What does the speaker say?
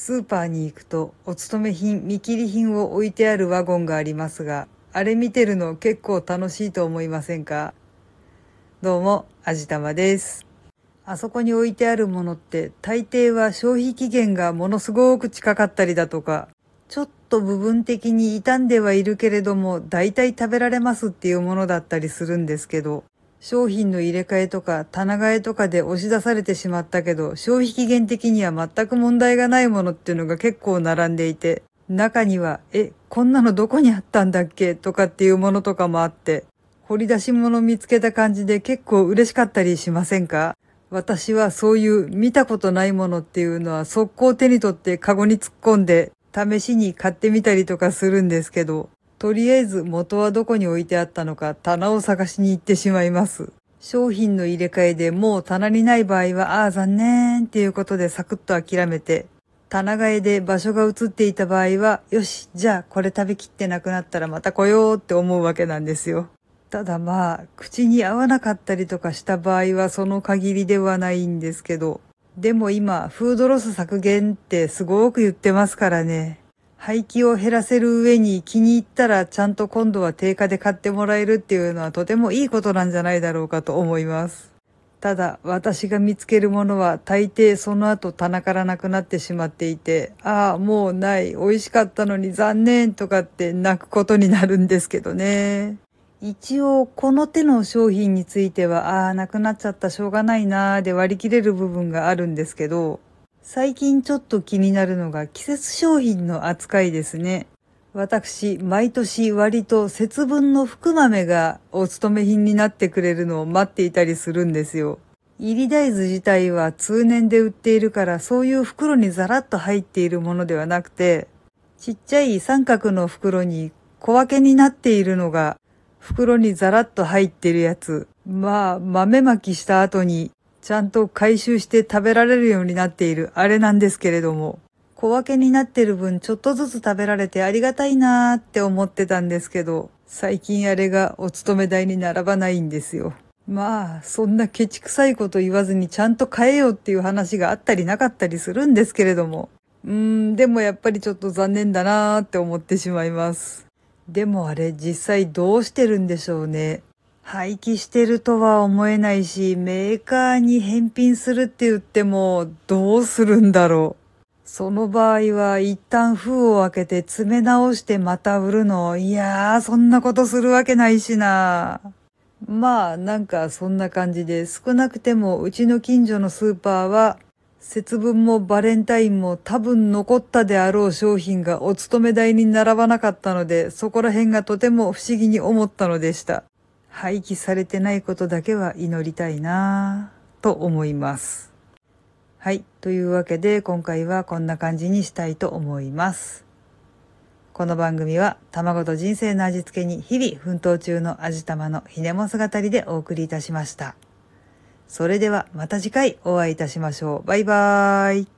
スーパーに行くとお勤め品、見切り品を置いてあるワゴンがありますが、あれ見てるの結構楽しいと思いませんか？どうも、あじたまです。あそこに置いてあるものって大抵は消費期限がものすごく近かったりだとか、ちょっと部分的に傷んではいるけれども、大体食べられますっていうものだったりするんですけど、商品の入れ替えとか棚替えとかで押し出されてしまったけど、消費期限的には全く問題がないものっていうのが結構並んでいて、中には、え、こんなのどこにあったんだっけとかっていうものとかもあって、掘り出し物見つけた感じで結構嬉しかったりしませんか？私はそういう見たことないものっていうのは速攻手に取ってカゴに突っ込んで試しに買ってみたりとかするんですけど、とりあえず元はどこに置いてあったのか棚を探しに行ってしまいます。商品の入れ替えでもう棚にない場合は、ああ残念っていうことでサクッと諦めて、棚替えで場所が移っていた場合は、よし、じゃあこれ食べきってなくなったらまた来ようって思うわけなんですよ。ただまあ、口に合わなかったりとかした場合はその限りではないんですけど、でも今、フードロス削減ってすごく言ってますからね。廃棄を減らせる上に気に入ったらちゃんと今度は定価で買ってもらえるっていうのはとてもいいことなんじゃないだろうかと思います。ただ私が見つけるものは大抵その後棚からなくなってしまっていて、ああ、もうない、美味しかったのに残念とかって泣くことになるんですけどね。一応この手の商品については、ああ、なくなっちゃったしょうがないなーで割り切れる部分があるんですけど、最近ちょっと気になるのが季節商品の扱いですね。私、毎年割と節分の福豆がお勤め品になってくれるのを待っていたりするんですよ。入り大豆自体は通年で売っているからそういう袋にザラッと入っているものではなくて、ちっちゃい三角の袋に小分けになっているのが袋にザラッと入ってるやつ。まあ、豆まきした後にちゃんと回収して食べられるようになっているあれなんですけれども、小分けになってる分ちょっとずつ食べられてありがたいなーって思ってたんですけど、最近あれがお勤め代に並ばないんですよ。まあ、そんなケチくさいこと言わずにちゃんと変えようっていう話があったりなかったりするんですけれども。うーん、でもやっぱりちょっと残念だなーって思ってしまいます。でもあれ実際どうしてるんでしょうね。廃棄してるとは思えないし、メーカーに返品するって言ってもどうするんだろう。その場合は一旦封を開けて詰め直してまた売るの。いやー、そんなことするわけないしな。まあ、なんかそんな感じで少なくてもうちの近所のスーパーは節分もバレンタインも多分残ったであろう商品がお勤め代に並ばなかったので、そこら辺がとても不思議に思ったのでした。廃棄されてないことだけは祈りたいなぁと思います。はい。というわけで今回はこんな感じにしたいと思います。この番組は卵と人生の味付けに日々奮闘中の味玉のひねも姿りでお送りいたしました。それではまた次回お会いいたしましょう。バイバーイ。